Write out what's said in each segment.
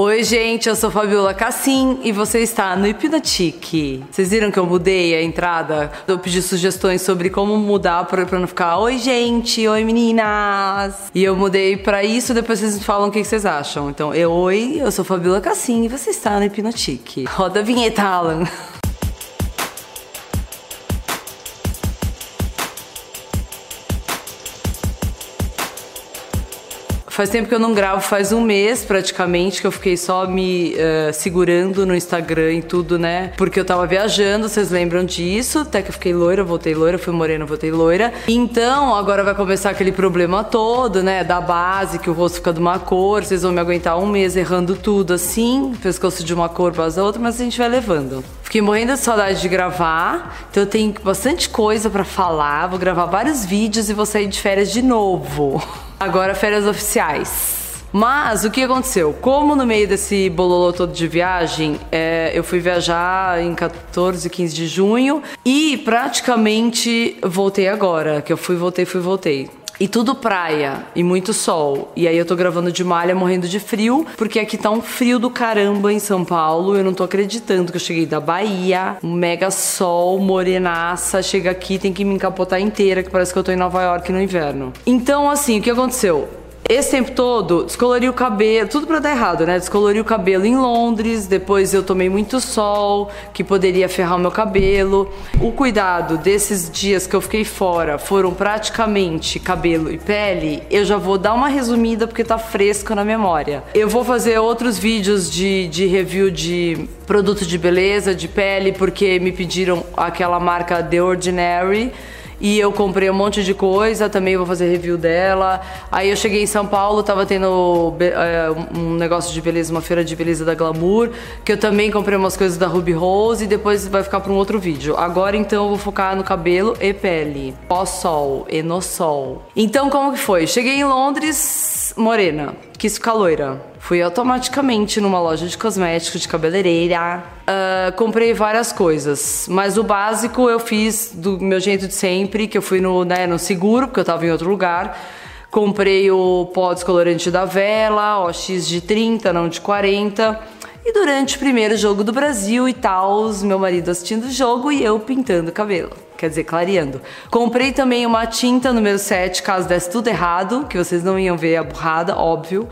Oi, gente, eu sou Fabiola Cassim e você está no Hipnotique. Vocês viram que eu mudei a entrada? Eu pedi sugestões sobre como mudar pra, pra não ficar Oi, gente, oi, meninas. E eu mudei pra isso, depois vocês me falam o que vocês acham. Então, eu, oi, eu sou Fabiola Cassim e você está no Hipnotique. Roda a vinheta, Alan. Faz tempo que eu não gravo, faz um mês praticamente que eu fiquei só me uh, segurando no Instagram e tudo, né? Porque eu tava viajando, vocês lembram disso? Até que eu fiquei loira, voltei loira, fui morena, voltei loira. Então agora vai começar aquele problema todo, né? Da base, que o rosto fica de uma cor, vocês vão me aguentar um mês errando tudo assim, pescoço de uma cor para a outra, mas a gente vai levando. Fiquei morrendo de saudade de gravar, então eu tenho bastante coisa para falar, vou gravar vários vídeos e vou sair de férias de novo. Agora férias oficiais. Mas o que aconteceu? Como no meio desse bololô todo de viagem, é, eu fui viajar em 14, 15 de junho e praticamente voltei agora. Que eu fui, voltei, fui, voltei. E tudo praia e muito sol. E aí eu tô gravando de malha morrendo de frio, porque aqui tá um frio do caramba em São Paulo. Eu não tô acreditando que eu cheguei da Bahia, um mega sol, morenaça, chega aqui, tem que me encapotar inteira, que parece que eu tô em Nova York no inverno. Então, assim, o que aconteceu? Esse tempo todo, descolori o cabelo, tudo para dar errado, né? Descolori o cabelo em Londres, depois eu tomei muito sol, que poderia ferrar o meu cabelo. O cuidado desses dias que eu fiquei fora foram praticamente cabelo e pele. Eu já vou dar uma resumida porque tá fresco na memória. Eu vou fazer outros vídeos de, de review de produto de beleza, de pele, porque me pediram aquela marca The Ordinary e eu comprei um monte de coisa, também vou fazer review dela. Aí eu cheguei em São Paulo, tava tendo é, um negócio de beleza, uma feira de beleza da Glamour, que eu também comprei umas coisas da Ruby Rose e depois vai ficar para um outro vídeo. Agora então eu vou focar no cabelo e pele, pós-sol e no sol. Então como que foi? Cheguei em Londres, morena, quis ficar loira. Fui automaticamente numa loja de cosméticos, de cabeleireira. Uh, comprei várias coisas, mas o básico eu fiz do meu jeito de sempre, que eu fui no, né, no seguro, porque eu tava em outro lugar. Comprei o pó descolorante da Vela, OX de 30, não de 40. E durante o primeiro jogo do Brasil e tal, meu marido assistindo o jogo e eu pintando o cabelo. Quer dizer, clareando. Comprei também uma tinta número 7, caso desse tudo errado, que vocês não iam ver a burrada, óbvio.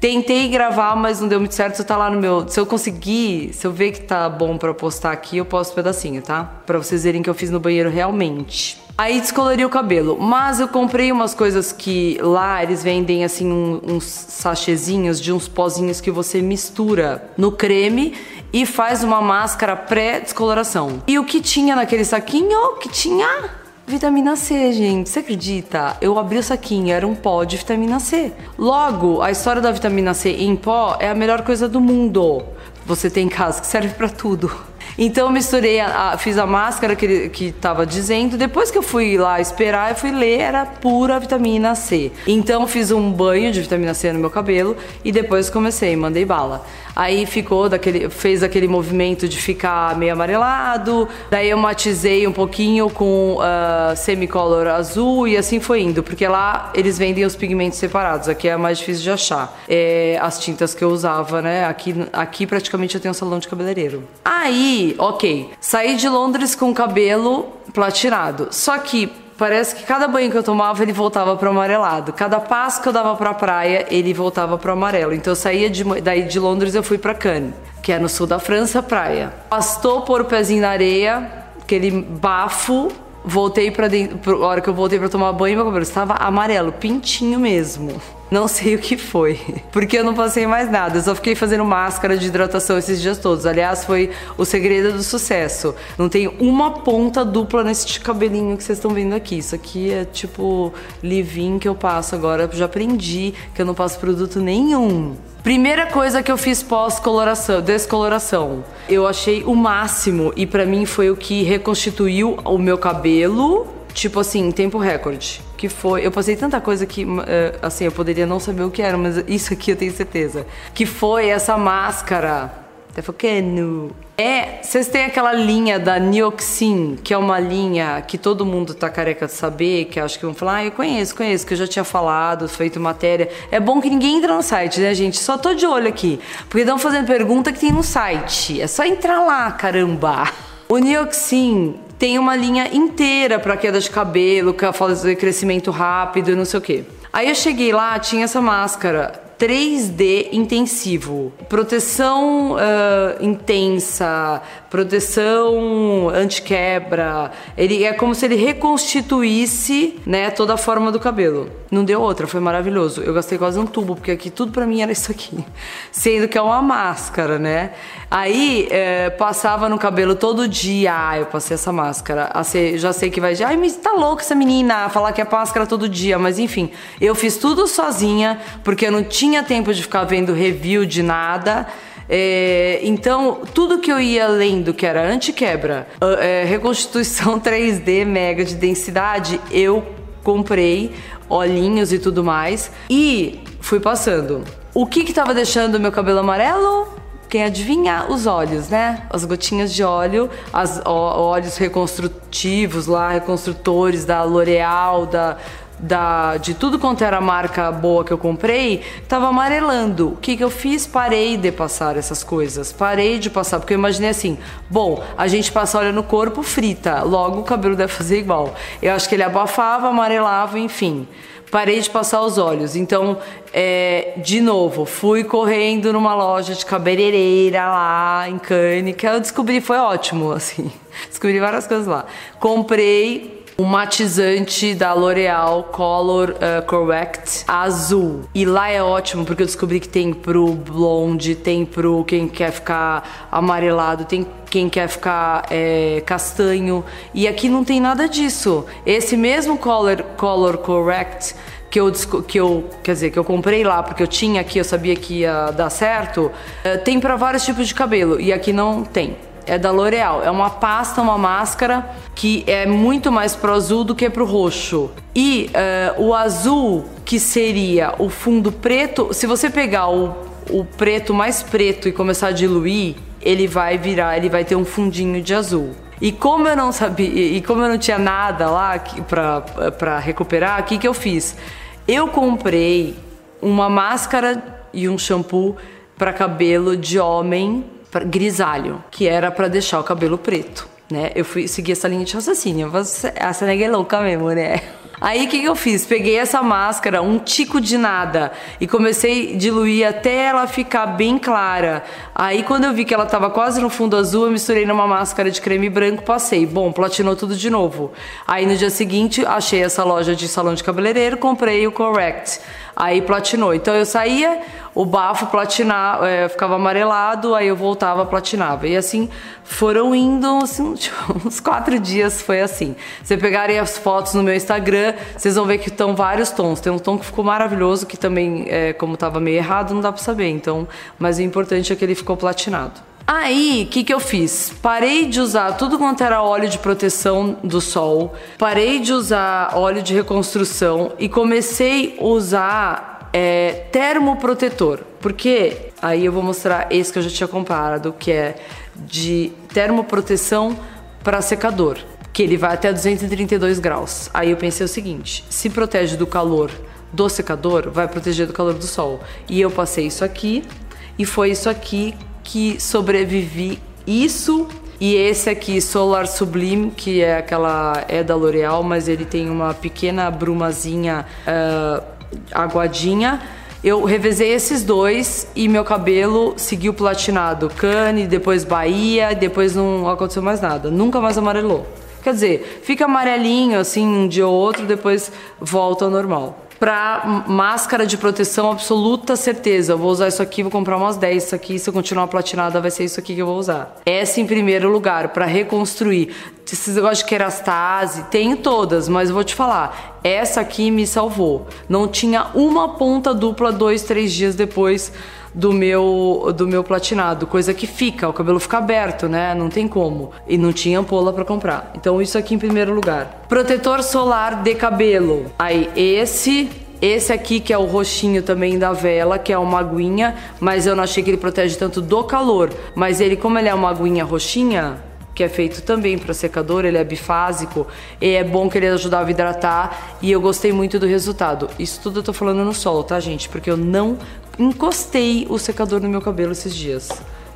Tentei gravar, mas não deu muito certo. Tá lá no meu. Se eu conseguir, se eu ver que tá bom para postar aqui, eu posto um pedacinho, tá? Para vocês verem que eu fiz no banheiro realmente. Aí descolori o cabelo. Mas eu comprei umas coisas que lá eles vendem assim um, uns sachezinhos de uns pozinhos que você mistura no creme e faz uma máscara pré-descoloração. E o que tinha naquele saquinho? Que tinha Vitamina C, gente, você acredita? Eu abri o saquinho, era um pó de vitamina C. Logo, a história da vitamina C em pó é a melhor coisa do mundo. Você tem em casa que serve para tudo. Então eu misturei, a, a, fiz a máscara que ele que tava dizendo. Depois que eu fui lá esperar, eu fui ler, era pura vitamina C. Então fiz um banho de vitamina C no meu cabelo e depois comecei, mandei bala. Aí ficou daquele, fez aquele movimento de ficar meio amarelado. Daí eu matizei um pouquinho com uh, semicolor azul e assim foi indo, porque lá eles vendem os pigmentos separados. Aqui é mais difícil de achar. É, as tintas que eu usava, né? Aqui, aqui praticamente eu tenho um salão de cabeleireiro. Aí, ok, saí de Londres com o cabelo platinado. Só que Parece que cada banho que eu tomava ele voltava pro amarelado. Cada passo que eu dava pra praia ele voltava pro amarelo. Então eu saía de, daí de Londres eu fui para Cannes, que é no sul da França, praia. Bastou pôr o pezinho na areia, aquele bafo. Voltei para dentro, hora que eu voltei para tomar banho, meu cabelo estava amarelo, pintinho mesmo. Não sei o que foi, porque eu não passei mais nada. Eu só fiquei fazendo máscara de hidratação esses dias todos. Aliás, foi o segredo do sucesso. Não tem uma ponta dupla nesse cabelinho que vocês estão vendo aqui. Isso aqui é tipo leave-in que eu passo agora. Eu já aprendi que eu não passo produto nenhum. Primeira coisa que eu fiz pós-coloração, descoloração. Eu achei o máximo e para mim foi o que reconstituiu o meu cabelo tipo assim, tempo recorde. Que foi. Eu passei tanta coisa que, uh, assim, eu poderia não saber o que era, mas isso aqui eu tenho certeza. Que foi essa máscara Até focando. É, vocês têm aquela linha da Nioxin, que é uma linha que todo mundo tá careca de saber, que acho que vão falar, ah, eu conheço, conheço, que eu já tinha falado, feito matéria. É bom que ninguém entra no site, né, gente? Só tô de olho aqui. Porque estão fazendo pergunta que tem no site. É só entrar lá, caramba. O Nioxin tem uma linha inteira para queda de cabelo, que fazer crescimento rápido e não sei o quê. Aí eu cheguei lá, tinha essa máscara 3D intensivo. Proteção uh, intensa, proteção anti-quebra. Ele é como se ele reconstituísse, né, toda a forma do cabelo. Não deu outra, foi maravilhoso. Eu gastei quase um tubo, porque aqui tudo pra mim era isso aqui. Sendo que é uma máscara, né? Aí é, passava no cabelo todo dia. Ah, eu passei essa máscara. Assim, já sei que vai. Ai, mas tá louca essa menina falar que é máscara todo dia. Mas enfim, eu fiz tudo sozinha, porque eu não tinha tempo de ficar vendo review de nada. É, então, tudo que eu ia lendo que era anti-quebra, é, reconstituição 3D mega de densidade, eu comprei olhinhos e tudo mais e fui passando. O que que tava deixando meu cabelo amarelo? Quem adivinha? Os olhos, né? As gotinhas de óleo, as óleos reconstrutivos lá, reconstrutores da L'Oreal, da da, de tudo quanto era marca boa que eu comprei, tava amarelando. O que, que eu fiz? Parei de passar essas coisas. Parei de passar, porque eu imaginei assim: bom, a gente passa óleo no corpo, frita, logo o cabelo deve fazer igual. Eu acho que ele abafava, amarelava, enfim. Parei de passar os olhos. Então, é, de novo, fui correndo numa loja de cabeleireira lá em Cannes, que eu descobri, foi ótimo, assim. Descobri várias coisas lá. Comprei um matizante da L'Oreal Color uh, Correct azul. E lá é ótimo porque eu descobri que tem pro blonde, tem pro quem quer ficar amarelado, tem quem quer ficar é, castanho. E aqui não tem nada disso. Esse mesmo Color, color Correct que eu, que eu, quer dizer, que eu comprei lá porque eu tinha aqui, eu sabia que ia dar certo, uh, tem para vários tipos de cabelo e aqui não tem é da L'Oreal. É uma pasta, uma máscara que é muito mais pro azul do que pro roxo. E uh, o azul, que seria o fundo preto, se você pegar o, o preto mais preto e começar a diluir, ele vai virar, ele vai ter um fundinho de azul. E como eu não sabia, e como eu não tinha nada lá para recuperar, o que, que eu fiz? Eu comprei uma máscara e um shampoo para cabelo de homem grisalho, que era para deixar o cabelo preto, né? Eu fui seguir essa linha de raciocínio. Essa nega é louca mesmo, né? Aí o que, que eu fiz? Peguei essa máscara, um tico de nada, e comecei a diluir até ela ficar bem clara. Aí quando eu vi que ela tava quase no fundo azul, eu misturei numa máscara de creme branco, passei. Bom, platinou tudo de novo. Aí no dia seguinte, achei essa loja de salão de cabeleireiro, comprei o Correct. Aí platinou. Então eu saía, o bafo platinava, é, ficava amarelado, aí eu voltava, platinava. E assim foram indo assim, tipo, uns quatro dias foi assim. Se pegarem as fotos no meu Instagram, vocês vão ver que estão vários tons. Tem um tom que ficou maravilhoso, que também, é, como estava meio errado, não dá para saber. Então, mas o importante é que ele ficou platinado. Aí, o que, que eu fiz? Parei de usar tudo quanto era óleo de proteção do sol, parei de usar óleo de reconstrução e comecei a usar é, termoprotetor. Porque aí eu vou mostrar esse que eu já tinha comparado, que é de termoproteção para secador, que ele vai até 232 graus. Aí eu pensei o seguinte: se protege do calor do secador, vai proteger do calor do sol. E eu passei isso aqui e foi isso aqui que sobrevivi isso e esse aqui, Solar Sublime, que é aquela é da L'Oreal, mas ele tem uma pequena brumazinha uh, aguadinha. Eu revezei esses dois e meu cabelo seguiu platinado. Cane, depois Bahia, depois não aconteceu mais nada. Nunca mais amarelou. Quer dizer, fica amarelinho assim um dia ou outro, depois volta ao normal para máscara de proteção absoluta certeza. Eu vou usar isso aqui, vou comprar umas 10 isso aqui, se eu continuar platinada vai ser isso aqui que eu vou usar. Essa em primeiro lugar para reconstruir. Esses negócios de kerastase, tenho todas, mas vou te falar, essa aqui me salvou. Não tinha uma ponta dupla dois, três dias depois do meu do meu platinado, coisa que fica, o cabelo fica aberto, né? Não tem como. E não tinha ampola para comprar. Então isso aqui em primeiro lugar. Protetor solar de cabelo. Aí esse esse aqui que é o roxinho também da vela, que é uma aguinha, mas eu não achei que ele protege tanto do calor. Mas ele, como ele é uma aguinha roxinha, que é feito também para secador, ele é bifásico e é bom que ele ajudava a hidratar e eu gostei muito do resultado. Isso tudo eu tô falando no sol, tá, gente? Porque eu não encostei o secador no meu cabelo esses dias.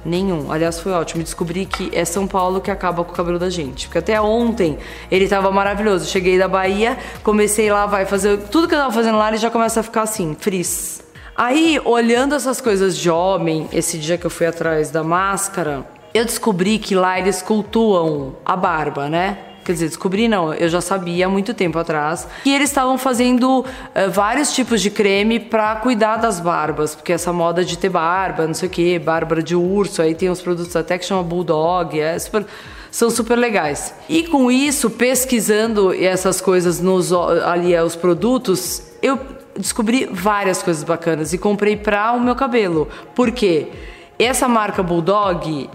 Nenhum. Aliás, foi ótimo. Descobri que é São Paulo que acaba com o cabelo da gente. Porque até ontem ele tava maravilhoso. Cheguei da Bahia, comecei lá, vai fazer. Tudo que eu tava fazendo lá, ele já começa a ficar assim, frizz. Aí, olhando essas coisas de homem, esse dia que eu fui atrás da máscara, eu descobri que lá eles cultuam a barba, né? Quer dizer, descobri não, eu já sabia há muito tempo atrás. E eles estavam fazendo uh, vários tipos de creme para cuidar das barbas, porque essa moda de ter barba, não sei o que, barba de urso, aí tem uns produtos até que chama Bulldog, é super são super legais. E com isso, pesquisando essas coisas nos ali os produtos, eu descobri várias coisas bacanas e comprei para o meu cabelo. Por quê? Essa marca Bulldog,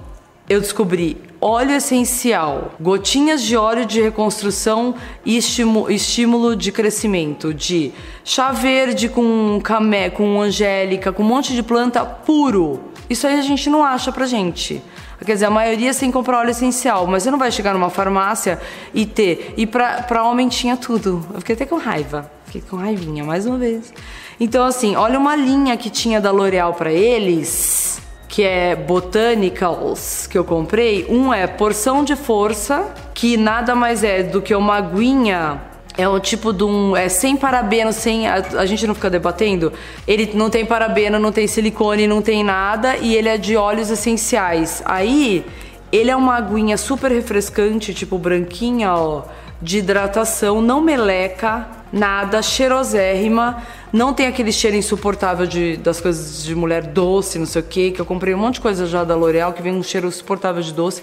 eu descobri óleo essencial, gotinhas de óleo de reconstrução e estímulo, de crescimento, de chá verde com camé, com angélica, com um monte de planta puro. Isso aí a gente não acha pra gente. Quer dizer, a maioria sem comprar óleo essencial, mas você não vai chegar numa farmácia e ter. E pra, pra homem tinha tudo. Eu fiquei até com raiva. Fiquei com raivinha, mais uma vez. Então, assim, olha uma linha que tinha da L'Oreal para eles que é Botanicals, que eu comprei. Um é porção de força, que nada mais é do que uma aguinha é um tipo de um. É sem parabeno, sem. A, a, gente não fica debatendo. Ele não tem parabeno, não tem silicone, não tem nada. E ele é de óleos essenciais. Aí, ele é uma aguinha super refrescante, tipo branquinha, ó. De hidratação, não meleca, nada, cheirosérrima. Não tem aquele cheiro insuportável de, das coisas de mulher doce, não sei o que, que eu comprei um monte de coisa já da L'Oreal que vem um cheiro insuportável de doce.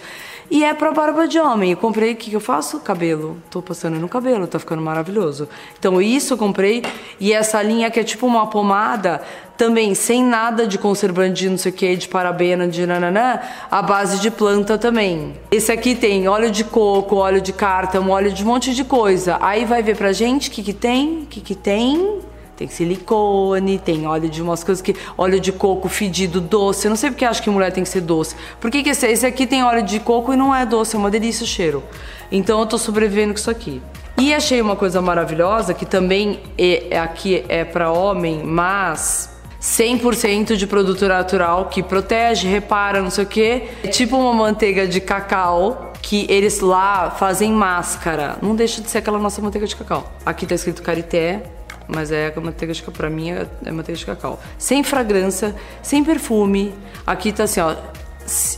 E é pra barba de homem. Eu comprei, o que, que eu faço? Cabelo. Tô passando no cabelo, tá ficando maravilhoso. Então isso eu comprei. E essa linha que é tipo uma pomada, também sem nada de conservante de não sei o que, de parabena, de nananã, a base de planta também. Esse aqui tem óleo de coco, óleo de cártamo, óleo de um monte de coisa. Aí vai ver pra gente o que que tem, o que que tem tem silicone, tem óleo de umas coisas que. óleo de coco fedido, doce. Eu não sei porque acho que mulher tem que ser doce. Por que, que esse, esse aqui tem óleo de coco e não é doce? É uma delícia o cheiro. Então eu tô sobrevivendo com isso aqui. E achei uma coisa maravilhosa que também é, é aqui é para homem, mas 100% de produto natural que protege, repara, não sei o que. É tipo uma manteiga de cacau que eles lá fazem máscara. Não deixa de ser aquela nossa manteiga de cacau. Aqui tá escrito Carité, mas é a manteiga de cacau, pra mim é, é manteiga de cacau. Sem fragrância, sem perfume. Aqui tá assim, ó,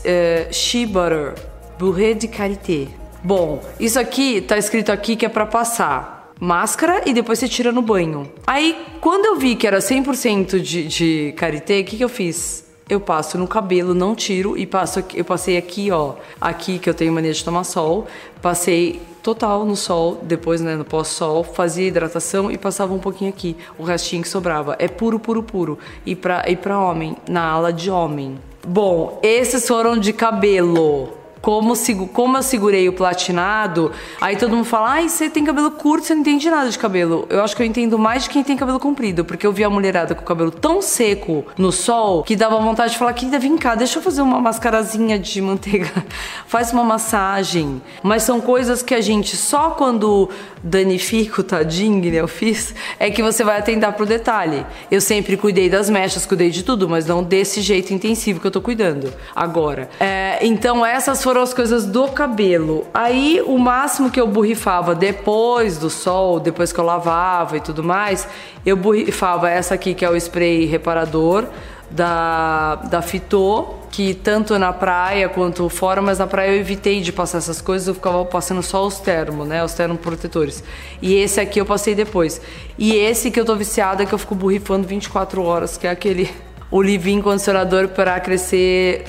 é, Shea Butter, Bourrée de Karité. Bom, isso aqui tá escrito aqui que é para passar máscara e depois você tira no banho. Aí, quando eu vi que era 100% de, de karité, o que, que eu fiz? Eu passo no cabelo, não tiro e passo eu passei aqui, ó, aqui que eu tenho mania de tomar sol, passei total no sol, depois né, no pós-sol, fazia hidratação e passava um pouquinho aqui, o restinho que sobrava. É puro, puro, puro. E pra, e pra homem, na ala de homem. Bom, esses foram de cabelo como, como eu segurei o platinado, aí todo mundo fala, ai, você tem cabelo curto, você não entende nada de cabelo. Eu acho que eu entendo mais de quem tem cabelo comprido, porque eu vi a mulherada com o cabelo tão seco no sol que dava vontade de falar, querida, vem cá, deixa eu fazer uma mascarazinha de manteiga, faz uma massagem. Mas são coisas que a gente só quando danifica o tadinho, né, eu fiz, é que você vai atentar pro detalhe. Eu sempre cuidei das mechas, cuidei de tudo, mas não desse jeito intensivo que eu tô cuidando agora. É, então essas foram foram as coisas do cabelo. Aí o máximo que eu borrifava depois do sol, depois que eu lavava e tudo mais, eu borrifava essa aqui que é o spray reparador da, da Fitô, que tanto na praia quanto fora, mas na praia eu evitei de passar essas coisas, eu ficava passando só os termos, né? Os termos protetores. E esse aqui eu passei depois. E esse que eu tô viciada, que eu fico borrifando 24 horas, que é aquele o Livin condicionador para crescer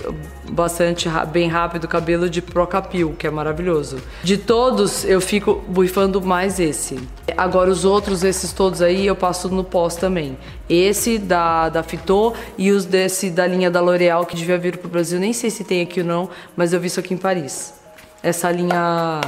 bastante bem rápido o cabelo de Procapil, que é maravilhoso. De todos, eu fico buifando mais esse. Agora os outros, esses todos aí, eu passo no pós também. Esse da, da Fitô e os desse da linha da L'Oreal, que devia vir pro Brasil. Nem sei se tem aqui ou não, mas eu vi isso aqui em Paris. Essa linha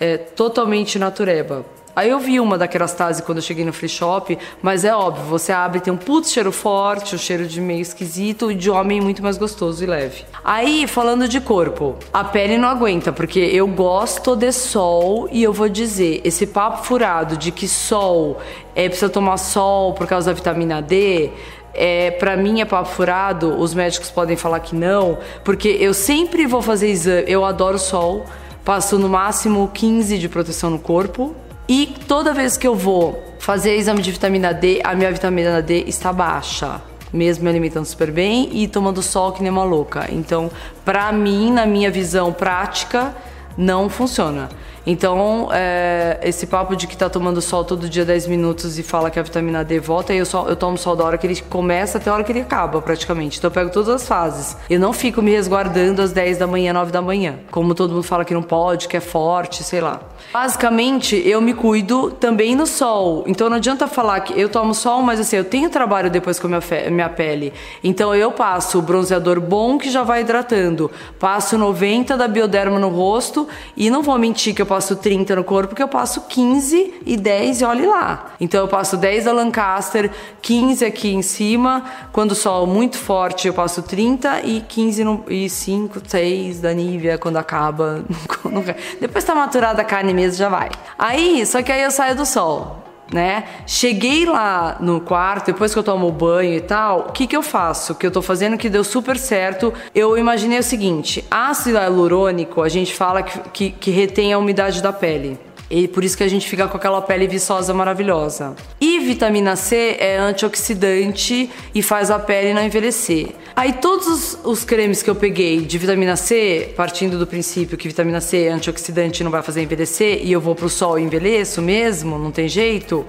é totalmente natureba Aí eu vi uma da Kerastase quando eu cheguei no free shop, mas é óbvio, você abre tem um putz cheiro forte, um cheiro de meio esquisito e de homem muito mais gostoso e leve. Aí, falando de corpo, a pele não aguenta, porque eu gosto de sol e eu vou dizer, esse papo furado de que sol é precisa tomar sol por causa da vitamina D, é, para mim é papo furado, os médicos podem falar que não, porque eu sempre vou fazer exame, eu adoro sol, passo no máximo 15 de proteção no corpo e toda vez que eu vou fazer exame de vitamina D, a minha vitamina D está baixa. Mesmo me alimentando super bem e tomando sol que nem uma louca. Então, pra mim, na minha visão prática, não funciona. Então, é, esse papo de que tá tomando sol todo dia 10 minutos e fala que a vitamina D volta, eu, só, eu tomo sol da hora que ele começa até a hora que ele acaba, praticamente. Então, eu pego todas as fases. Eu não fico me resguardando às 10 da manhã, 9 da manhã. Como todo mundo fala que não pode, que é forte, sei lá. Basicamente, eu me cuido também no sol. Então, não adianta falar que eu tomo sol, mas assim, eu tenho trabalho depois com a minha, minha pele. Então, eu passo o bronzeador bom que já vai hidratando. Passo 90 da Bioderma no rosto e não vou mentir que eu passo passo 30 no corpo, porque eu passo 15 e 10 e olhe lá. Então eu passo 10 da Lancaster, 15 aqui em cima. Quando o sol muito forte, eu passo 30 e 15 no, e 5, 6 da Nivea quando acaba. Depois tá maturada a carne mesmo, já vai. Aí, só que aí eu saio do sol né? Cheguei lá no quarto, depois que eu tomo banho e tal, o que que eu faço? Que eu tô fazendo que deu super certo. Eu imaginei o seguinte: ácido hialurônico, a gente fala que, que, que retém a umidade da pele. E por isso que a gente fica com aquela pele viçosa maravilhosa. E vitamina C é antioxidante e faz a pele não envelhecer. Aí todos os, os, cremes que eu peguei de vitamina C, partindo do princípio que vitamina C é antioxidante não vai fazer envelhecer, e eu vou pro sol e envelheço mesmo, não tem jeito.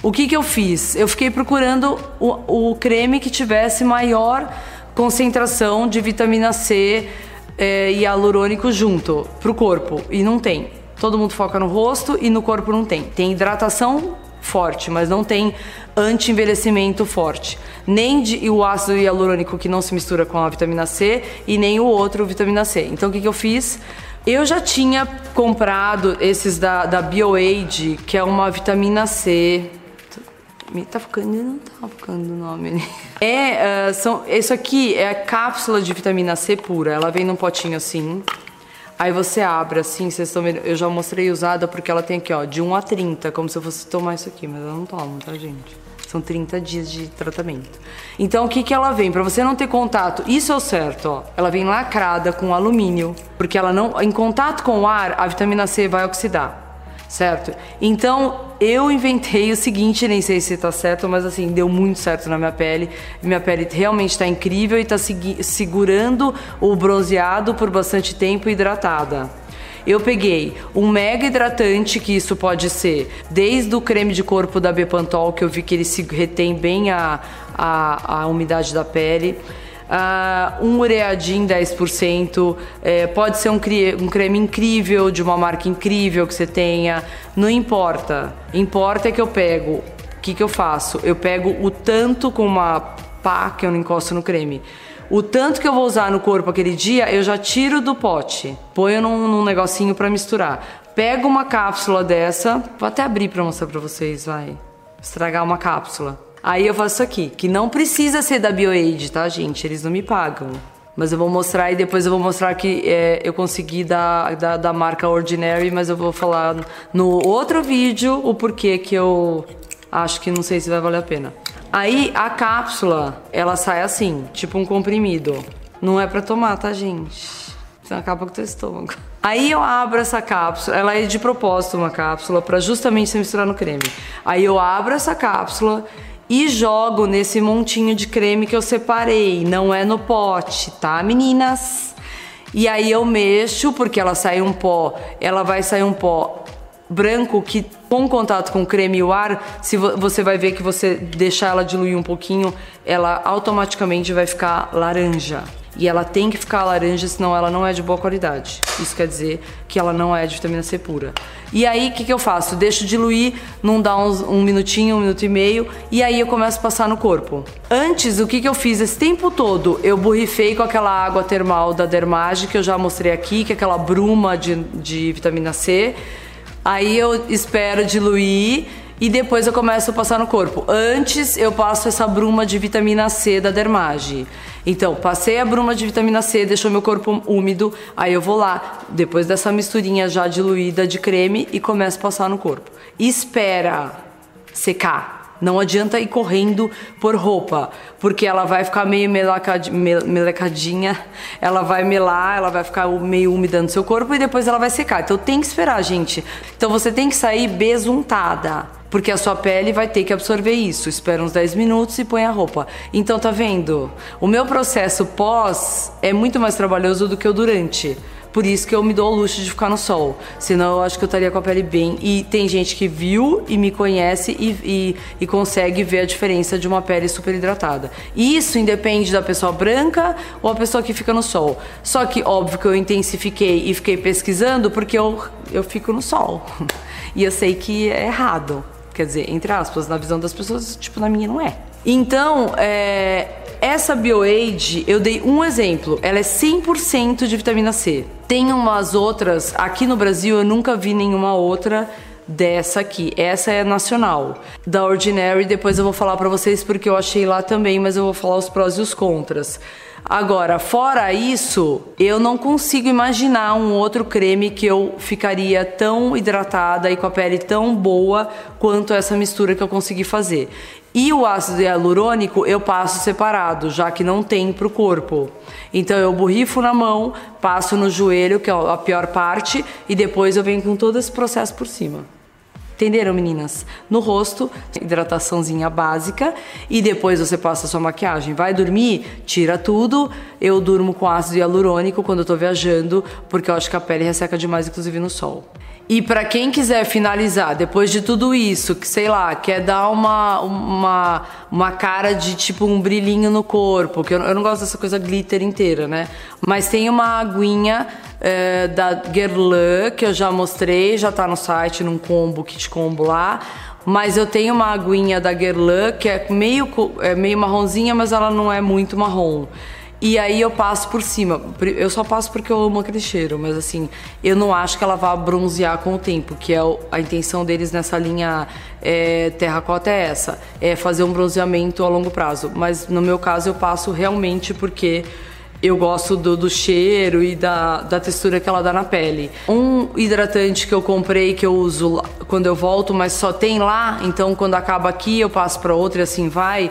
O que que eu fiz? Eu fiquei procurando o, o creme que tivesse maior concentração de vitamina C é, e hialurônico junto pro corpo. E não tem. Todo mundo foca no rosto e no corpo não tem. Tem hidratação forte, mas não tem anti-envelhecimento forte. Nem de, o ácido hialurônico que não se mistura com a vitamina C e nem o outro vitamina C. Então o que, que eu fiz? Eu já tinha comprado esses da, da BioAge, que é uma vitamina C. Me tá ficando, não tá ficando o nome. É, uh, são, isso aqui é a cápsula de vitamina C pura. Ela vem num potinho assim. Aí você abre assim, vocês estão vendo, eu já mostrei usada porque ela tem aqui, ó, de 1 a 30, como se eu fosse tomar isso aqui, mas eu não tomo, tá, gente? São 30 dias de tratamento. Então, o que que ela vem? Para você não ter contato, isso é o certo, ó. Ela vem lacrada com alumínio, porque ela não, em contato com o ar, a vitamina C vai oxidar certo? Então eu inventei o seguinte, nem sei se está certo, mas assim, deu muito certo na minha pele. Minha pele realmente está incrível e está segurando o bronzeado por bastante tempo hidratada. Eu peguei um mega hidratante, que isso pode ser desde o creme de corpo da Bepantol, que eu vi que ele se retém bem a, a, a umidade da pele uh, um ureadin 10%, é, pode ser um, um creme incrível, de uma marca incrível que você tenha, não importa. Importa é que eu pego, o que, que eu faço? Eu pego o tanto com uma pá que eu não encosto no creme. O tanto que eu vou usar no corpo aquele dia, eu já tiro do pote, ponho num, num negocinho para misturar. Pego uma cápsula dessa, vou até abrir para mostrar para vocês, vai. Estragar uma cápsula. Aí eu faço isso aqui, que não precisa ser da BioAid, tá, gente? Eles não me pagam. Mas eu vou mostrar e depois eu vou mostrar que é, eu consegui da, da, da, marca Ordinary, mas eu vou falar no outro vídeo o porquê que eu acho que não sei se vai valer a pena. Aí a cápsula, ela sai assim, tipo um comprimido. Não é para tomar, tá, gente? Você acaba com o teu estômago. Aí eu abro essa cápsula, ela é de propósito uma cápsula para justamente se misturar no creme. Aí eu abro essa cápsula e jogo nesse montinho de creme que eu separei. Não é no pote, tá, meninas? E aí eu mexo, porque ela sai um pó, ela vai sair um pó branco que com contato com o creme e o ar, se você vai ver que você deixar ela diluir um pouquinho, ela automaticamente vai ficar laranja. E ela tem que ficar laranja, senão ela não é de boa qualidade. Isso quer dizer que ela não é de vitamina C pura. E aí, o que, que eu faço? Deixo diluir, não dá uns, um minutinho, um minuto e meio, e aí eu começo a passar no corpo. Antes, o que, que eu fiz esse tempo todo? Eu borrifei com aquela água termal da Dermage, que eu já mostrei aqui, que é aquela bruma de, de vitamina C. Aí eu espero diluir e depois eu começo a passar no corpo. Antes eu passo essa bruma de vitamina C da Dermage. Então, passei a bruma de vitamina C, deixou meu corpo úmido, aí eu vou lá, depois dessa misturinha já diluída de creme e começo a passar no corpo. Espera secar. Não adianta ir correndo por roupa, porque ela vai ficar meio melecadinha, ela vai melar, ela vai ficar meio úmida no seu corpo e depois ela vai secar. Então tem que esperar, gente. Então você tem que sair besuntada porque a sua pele vai ter que absorver isso. Espera uns 10 minutos e põe a roupa. Então tá vendo? O meu processo pós é muito mais trabalhoso do que o durante. Por isso que eu me dou o luxo de ficar no sol. Senão eu acho que eu estaria com a pele bem. E tem gente que viu e me conhece e, e, e consegue ver a diferença de uma pele super hidratada. Isso independe da pessoa branca ou a pessoa que fica no sol. Só que, óbvio que eu intensifiquei e fiquei pesquisando porque eu, eu fico no sol. E eu sei que é errado. Quer dizer, entre aspas, na visão das pessoas, tipo, na minha não é. Então, é, essa BioAid, eu dei um exemplo. Ela é 100% de vitamina C. Tem umas outras, aqui no Brasil eu nunca vi nenhuma outra dessa aqui. Essa é nacional. Da Ordinary, depois eu vou falar para vocês porque eu achei lá também, mas eu vou falar os prós e os contras. Agora, fora isso, eu não consigo imaginar um outro creme que eu ficaria tão hidratada e com a pele tão boa quanto essa mistura que eu consegui fazer. E o ácido hialurônico eu passo separado, já que não tem para o corpo. Então eu borrifo na mão, passo no joelho, que é a pior parte, e depois eu venho com todo esse processo por cima. Entenderam, meninas? No rosto, hidrataçãozinha básica e depois você passa a sua maquiagem. Vai dormir? Tira tudo. Eu durmo com ácido hialurônico quando eu tô viajando, porque eu acho que a pele resseca demais, inclusive no sol. E para quem quiser finalizar, depois de tudo isso, que sei lá, quer dar uma, uma, uma cara de tipo um brilhinho no corpo, que eu, eu não gosto dessa coisa glitter inteira, né? Mas tem uma aguinha é, da Guerlain, que eu já mostrei, já tá no site, num combo, kit combo lá. Mas eu tenho uma aguinha da Guerlain que é meio, é meio marronzinha, mas ela não é muito marrom. E aí eu passo por cima. Eu só passo porque eu amo aquele cheiro, mas assim, eu não acho que ela vá bronzear com o tempo, que é a intenção deles nessa linha é, terracota é essa, é fazer um bronzeamento a longo prazo. Mas no meu caso eu passo realmente porque eu gosto do, do, cheiro e da, da textura que ela dá na pele. Um hidratante que eu comprei que eu uso quando eu volto, mas só tem lá, então quando acaba aqui eu passo para outra e assim vai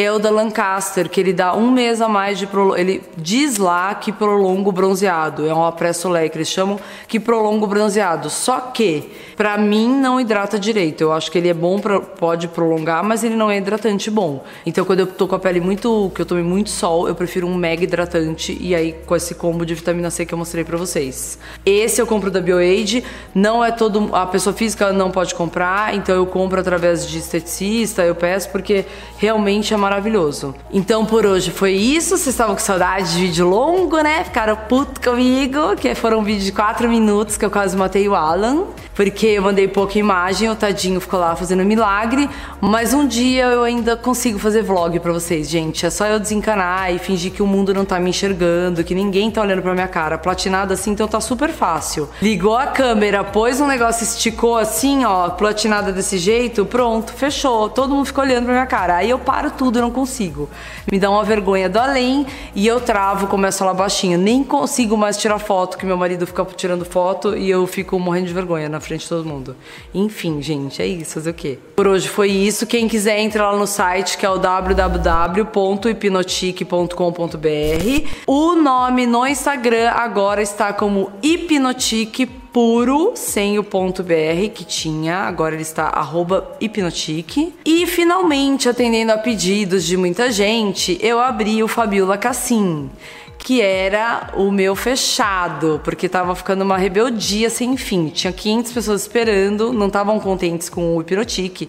é o da Lancaster, que ele dá um mês a mais de ele diz lá que prolonga o bronzeado, é um apré-soleil que eles chamam que prolonga o bronzeado. Só que para mim não hidrata direito. Eu acho que ele é bom para pode prolongar, mas ele não é hidratante bom. Então quando eu tô com a pele muito que eu tomei muito sol, eu prefiro um mega hidratante e aí com esse combo de vitamina C que eu mostrei para vocês. Esse eu compro da BioAid, não é todo a pessoa física não pode comprar, então eu compro através de esteticista, eu peço porque realmente é maravilhoso. Então por hoje foi isso. Vocês estavam com saudade de vídeo longo, né? Ficaram puto comigo, que foram um vídeo de 4 minutos que eu quase matei o Alan. Porque eu mandei pouca imagem, o tadinho ficou lá fazendo milagre. Mas um dia eu ainda consigo fazer vlog pra vocês, gente. É só eu desencanar e fingir que o mundo não tá me enxergando, que ninguém tá olhando pra minha cara. Platinada assim, então tá super fácil. Ligou a câmera, pôs um negócio, esticou assim, ó, platinada desse jeito, pronto, fechou. Todo mundo ficou olhando pra minha cara. Aí eu paro tudo, eu não consigo. Me dá uma vergonha do além e eu travo, começo a falar baixinho. Nem consigo mais tirar foto, que meu marido fica tirando foto e eu fico morrendo de vergonha na frente de todo mundo. Enfim, gente, é isso, fazer o quê? Por hoje foi isso. Quem quiser entra lá no site que é o www.hipnotique.com.br. O nome no Instagram agora está como hipnotique puro, sem o ponto BR que tinha, agora ele está arroba hipnotique. E finalmente, atendendo a pedidos de muita gente, eu abri o Fabiola Cassim que era o meu fechado, porque tava ficando uma rebeldia sem fim. Tinha 500 pessoas esperando, não estavam contentes com o hipnotique.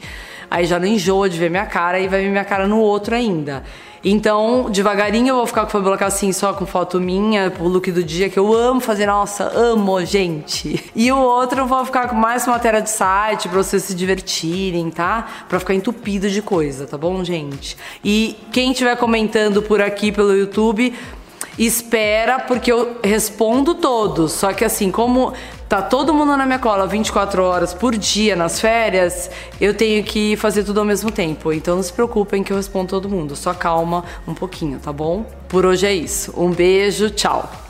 Aí já não enjoa de ver minha cara e vai ver minha cara no outro ainda. Então, devagarinho eu vou ficar com o Fabiola assim, só com foto minha, o look do dia, que eu amo fazer, nossa, amo, gente. E o outro eu vou ficar com mais matéria de site pra vocês se divertirem, tá? Pra ficar entupido de coisa, tá bom, gente? E quem estiver comentando por aqui pelo YouTube, espera, porque eu respondo todos. Só que assim, como tá todo mundo na minha cola 24 horas por dia nas férias, eu tenho que fazer tudo ao mesmo tempo. Então não se preocupem que eu respondo todo mundo. Só calma um pouquinho, tá bom? Por hoje é isso. Um beijo, tchau.